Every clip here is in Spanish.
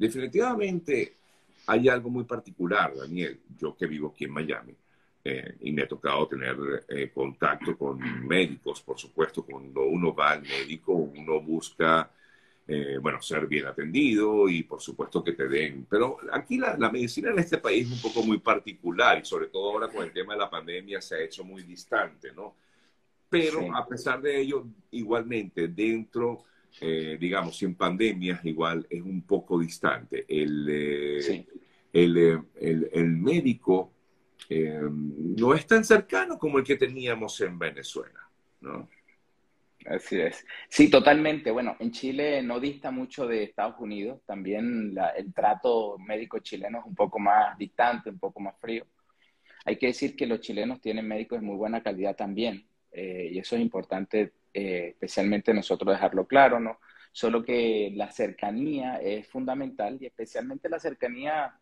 definitivamente hay algo muy particular, Daniel, yo que vivo aquí en Miami, eh, y me ha tocado tener eh, contacto con médicos, por supuesto, cuando uno va al médico, uno busca, eh, bueno, ser bien atendido y por supuesto que te den, pero aquí la, medicina en este país es un poco muy particular y sobre todo ahora con el tema de la pandemia se ha hecho muy distante, ¿no? Pero a pesar de ello, igualmente, dentro eh, digamos, sin pandemias, igual es un poco distante. El, eh, eh, el, médico no es tan cercano como el que teníamos en Venezuela, ¿no? Así es. Sí, totalmente. Bueno, en Chile no dista mucho de Estados Unidos. También el trato médico chileno es un poco más distante, un poco más frío. Hay que decir que los chilenos tienen médicos de muy buena calidad también. y eso es importante eh, especialmente nosotros dejarlo claro, ¿no? Solo que la cercanía es fundamental y especialmente la cercanía,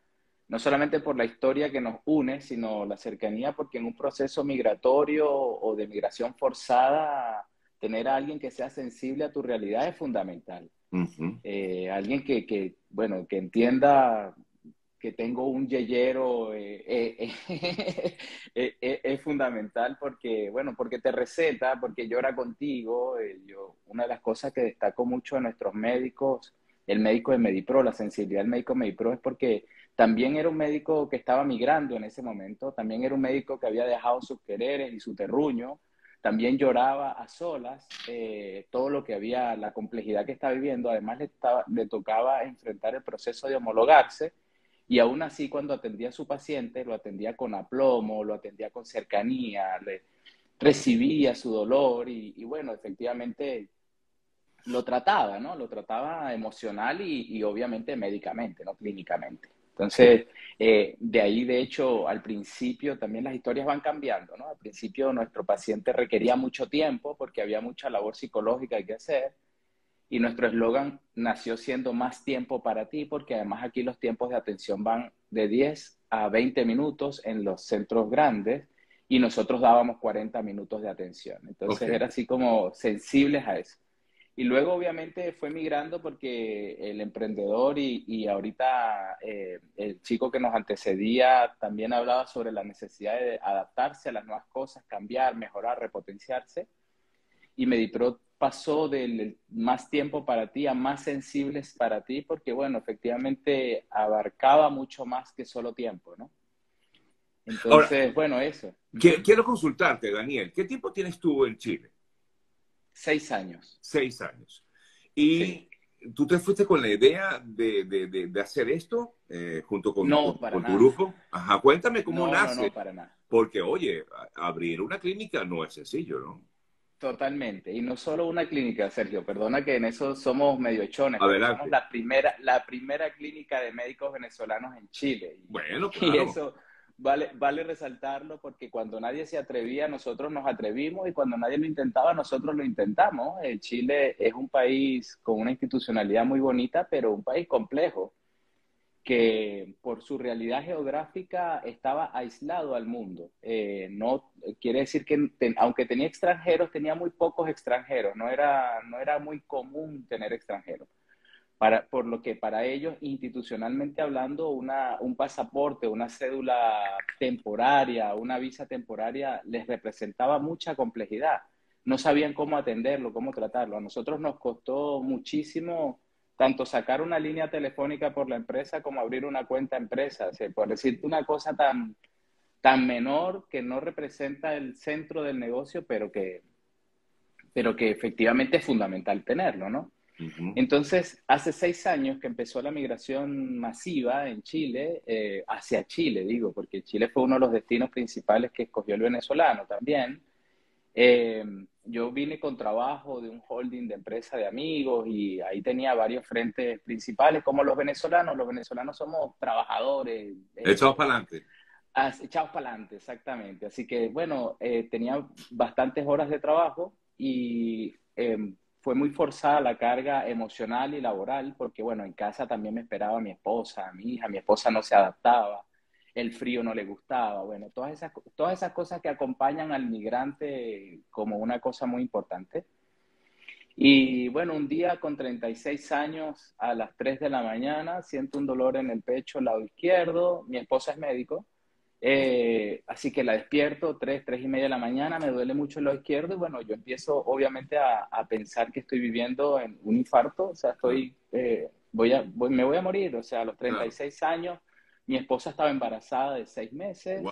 no solamente por la historia que nos une, sino la cercanía porque en un proceso migratorio o de migración forzada, tener a alguien que sea sensible a tu realidad es fundamental. Eh, alguien que, que, bueno, que entienda que tengo un yeyero eh, eh, eh, es fundamental porque, bueno, porque te receta, porque llora contigo. yo, una de las cosas que destaco mucho de nuestros médicos, el médico de Medipro, la sensibilidad del médico de Medipro es porque también era un médico que estaba migrando en ese momento, también era un médico que había dejado sus quereres y su terruño, también lloraba a solas todo lo que había, la complejidad que estaba viviendo, además le, estaba, le tocaba enfrentar el proceso de homologarse y aún así, cuando atendía a su paciente, lo atendía con aplomo, lo atendía con cercanía, le recibía su dolor y, bueno, efectivamente lo trataba, ¿no? Lo trataba emocional y, obviamente médicamente, ¿no? Clínicamente. Entonces, eh, de ahí, de hecho, al principio también las historias van cambiando, ¿no? Al principio nuestro paciente requería mucho tiempo porque había mucha labor psicológica que hacer y nuestro eslogan nació siendo más tiempo para ti, porque además aquí los tiempos de atención van de 10 a 20 minutos en los centros grandes y nosotros dábamos 40 minutos de atención. Entonces era así como sensibles a eso. Y luego obviamente fue migrando porque el emprendedor y, y ahorita eh, el chico que nos antecedía también hablaba sobre la necesidad de adaptarse a las nuevas cosas, cambiar, mejorar, repotenciarse. Y Medipro pasó del más tiempo para ti a más sensibles para ti, porque bueno, efectivamente abarcaba mucho más que solo tiempo, ¿no? Entonces, bueno, eso. Quiero consultarte, Daniel, ¿qué tiempo tienes tú en Chile? Seis años. Seis años. ¿Y tú te fuiste con la idea de, de, hacer esto eh, junto con, tu grupo? Ajá, cuéntame cómo nace. No, no, para nada. Porque, oye, abrir una clínica no es sencillo, ¿no? Totalmente. Y no solo una clínica, Sergio, perdona que en eso somos medio hechones. Somos la primera, la primera clínica de médicos venezolanos en Chile. Bueno, claro. Y eso vale, vale resaltarlo porque cuando nadie se atrevía, nosotros nos atrevimos y cuando nadie lo intentaba, nosotros lo intentamos. Chile es un país con una institucionalidad muy bonita, pero un país complejo que por su realidad geográfica estaba aislado al mundo. Eh, no quiere decir que aunque tenía extranjeros, tenía muy pocos extranjeros. No era, no era muy común tener extranjeros. Para, por lo que para ellos, institucionalmente hablando, una, un pasaporte, una cédula temporaria, una visa temporaria les representaba mucha complejidad. No sabían cómo atenderlo, cómo tratarlo. A nosotros nos costó muchísimo tanto sacar una línea telefónica por la empresa como abrir una cuenta empresa. por decirte una cosa tan, tan menor que no representa el centro del negocio, pero que, pero que efectivamente es fundamental tenerlo, ¿no? Entonces, hace seis años que empezó la migración masiva en Chile, eh, hacia Chile, digo, porque Chile fue uno de los destinos principales que escogió el venezolano también. Eh, yo vine con trabajo de un holding de empresa de amigos y ahí tenía varios frentes principales, como los venezolanos. Los venezolanos somos trabajadores. Eh, echados para adelante. Echados para adelante, exactamente. Así que, bueno, eh, tenía bastantes horas de trabajo y em, fue muy forzada la carga emocional y laboral, porque, bueno, en casa también me esperaba mi esposa, mi hija, mi esposa no se adaptaba el frío no le gustaba, bueno, todas esas, todas esas cosas que acompañan al migrante como una cosa muy importante. Y bueno, un día con 36 años, a las 3 de la mañana, siento un dolor en el pecho, lado izquierdo. Mi esposa es médico, eh, así que la despierto, 3, 3 y media de la mañana, me duele mucho el lado izquierdo. Y bueno, yo empiezo obviamente a, a pensar que estoy viviendo en un infarto, o sea, estoy, eh, voy a, me voy a morir, o sea, a los 36 años. Mi esposa estaba embarazada de 6 meses.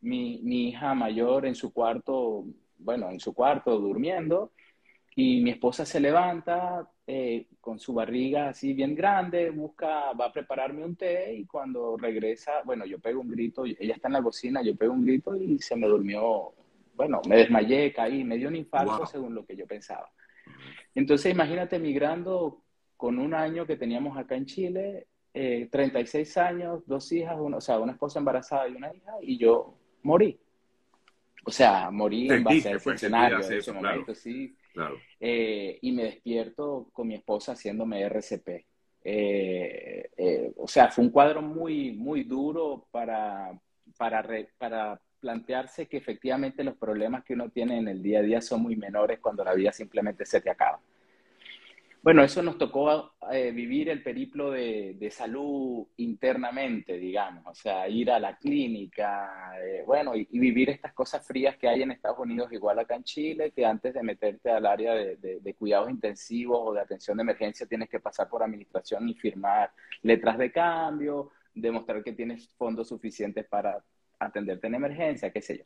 Mi, mi hija mayor en su cuarto, bueno, en su cuarto durmiendo. Y mi esposa se levanta eh, con su barriga así bien grande, busca, va a prepararme un té y cuando regresa, bueno, yo pego un grito, ella está en la cocina, yo pego un grito y se me durmió, bueno, me desmayé, caí, me dio un infarto según lo que yo pensaba. Entonces imagínate migrando con un año que teníamos acá en Chile, eh, 36 años, dos hijas, o sea, una esposa embarazada y una hija, y yo morí. O sea, morí en base a ese escenario, en ese momento, sí eh, y me despierto con mi esposa haciéndome RCP. Eh, eh, o sea, fue un cuadro muy, muy duro para, para, para plantearse que efectivamente los problemas que uno tiene en el día a día son muy menores cuando la vida simplemente se te acaba. Bueno, eso nos tocó eh, vivir el periplo de, salud internamente, digamos, o sea, ir a la clínica, eh, bueno, y, vivir estas cosas frías que hay en Estados Unidos, igual acá en Chile, que antes de meterte al área de, cuidados intensivos o de atención de emergencia tienes que pasar por administración y firmar letras de cambio, demostrar que tienes fondos suficientes para atenderte en emergencia, qué sé yo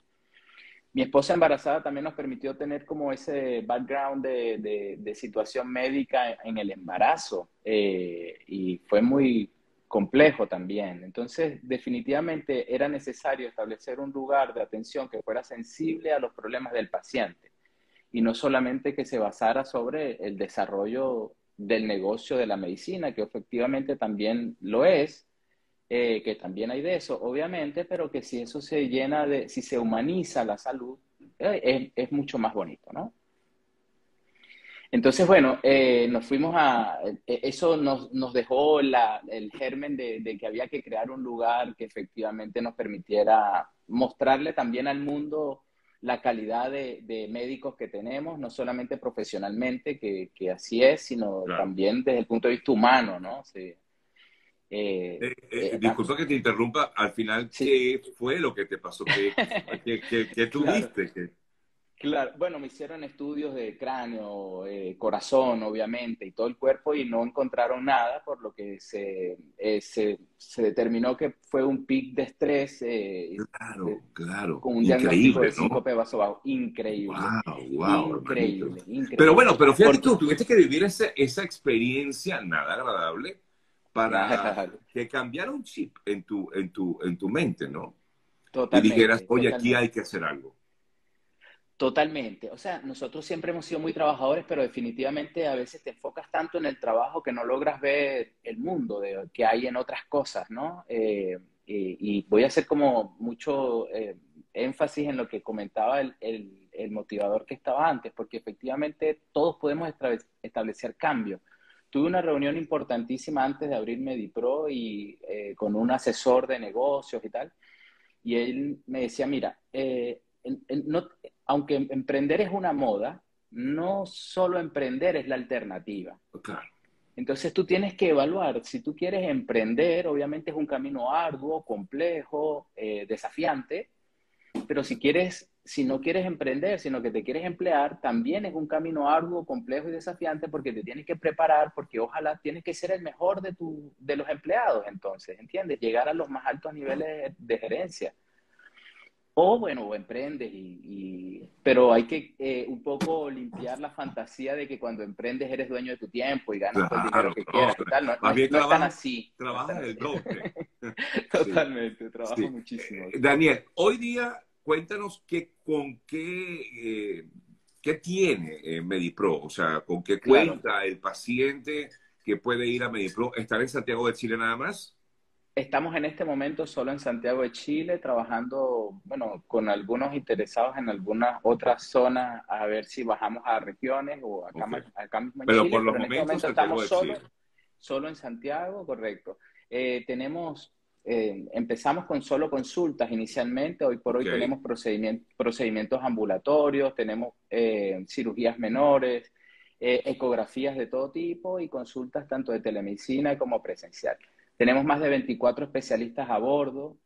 mi esposa embarazada también nos permitió tener como ese background de, situación médica en el embarazo eh, y fue muy complejo también. Entonces, definitivamente era necesario establecer un lugar de atención que fuera sensible a los problemas del paciente y no solamente que se basara sobre el desarrollo del negocio de la medicina, que efectivamente también lo es, eh, que también hay de eso, obviamente, pero que si eso se llena de, si se humaniza la salud, eh, es, mucho más bonito, ¿no? Entonces, bueno, eh, nos fuimos a, eso nos, nos dejó la, el germen de, de, que había que crear un lugar que efectivamente nos permitiera mostrarle también al mundo la calidad de, de médicos que tenemos, no solamente profesionalmente, que, que así es, sino también desde el punto de vista humano, ¿no? Sí. Eh, eh, eh, disculpa que te interrumpa, al final, ¿qué fue lo que te pasó? ¿Qué, qué, tuviste? Claro. bueno, me hicieron estudios de cráneo, corazón, obviamente, y todo el cuerpo y no encontraron nada, por lo que se, se, se, determinó que fue un pic de estrés. claro, claro. Con un diagnóstico de síncope vaso Increíble. Wow, increíble, increíble, Pero bueno, pero fíjate tú, tuviste que vivir esa, esa experiencia nada agradable para que cambiara un chip en tu, en tu, en tu mente, ¿no? Totalmente. Y dijeras, oye, aquí hay que hacer algo. Totalmente. O sea, nosotros siempre hemos sido muy trabajadores, pero definitivamente a veces te enfocas tanto en el trabajo que no logras ver el mundo de, que hay en otras cosas, ¿no? Eh, y, voy a hacer como mucho eh, énfasis en lo que comentaba el, el, el, motivador que estaba antes, porque efectivamente todos podemos establecer cambios tuve una reunión importantísima antes de abrir MediPro y eh, con un asesor de negocios y tal. Y él me decía, mira, eh, no, aunque emprender es una moda, no solo emprender es la alternativa. Claro. Entonces tú tienes que evaluar, si tú quieres emprender, obviamente es un camino arduo, complejo, eh, desafiante, pero si quieres si no quieres emprender, sino que te quieres emplear, también es un camino arduo, complejo y desafiante porque te tienes que preparar, porque ojalá tienes que ser el mejor de, tu, de los empleados, entonces, ¿entiendes? Llegar a los más altos niveles de, gerencia. O bueno, o emprendes, y, pero hay que eh, un poco limpiar la fantasía de que cuando emprendes eres dueño de tu tiempo y ganas todo el dinero que quieras y tal. No, no, tan así. Trabajas el doble. Totalmente, trabajo muchísimo. Eh, Daniel, hoy día cuéntanos qué, con qué, eh, qué tiene eh, MediPro, o sea, con qué cuenta el paciente que puede ir a MediPro. ¿Estar en Santiago de Chile nada más? Estamos en este momento solo en Santiago de Chile, trabajando, bueno, con algunos interesados en algunas otras zonas, a ver si bajamos a regiones o acá, mismo en pero Chile. Por los pero momentos en este momento estamos solo, solo en Santiago, correcto. Eh, tenemos eh, empezamos con solo consultas inicialmente, hoy por hoy tenemos procedimientos, procedimientos ambulatorios, tenemos eh, cirugías menores, ecografías de todo tipo y consultas tanto de telemedicina como presencial. Tenemos más de 24 especialistas a bordo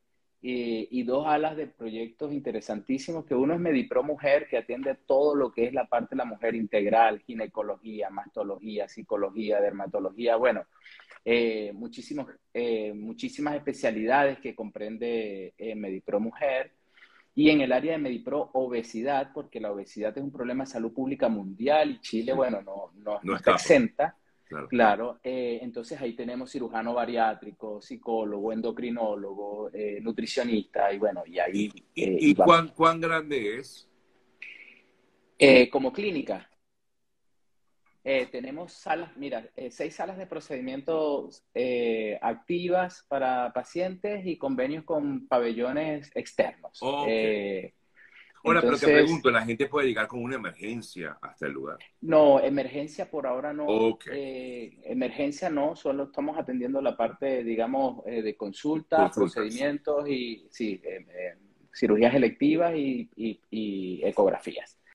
y dos alas de proyectos interesantísimos, que uno es Medipro Mujer, que atiende todo lo que es la parte de la mujer integral, ginecología, mastología, psicología, dermatología, bueno, eh, muchísimos, eh, muchísimas especialidades que comprende eh, Medipro Mujer. Y en el área de Medipro, obesidad, porque la obesidad es un problema de salud pública mundial y Chile, bueno, no, no, no está exenta. Claro, eh, entonces ahí tenemos cirujano bariátrico, psicólogo, endocrinólogo, nutricionista y bueno, y ahí... ¿Y, eh, cuán, cuán, grande es? como clínica, tenemos salas, mira, seis salas de procedimientos activas para pacientes y convenios con pabellones externos. Ahora, pero te pregunto, ¿la gente puede llegar con una emergencia hasta el lugar? No, emergencia por ahora no. Eh, emergencia no, solo estamos atendiendo la parte, digamos, eh, de consultas, procedimientos y sí, eh, cirugías electivas y ecografías.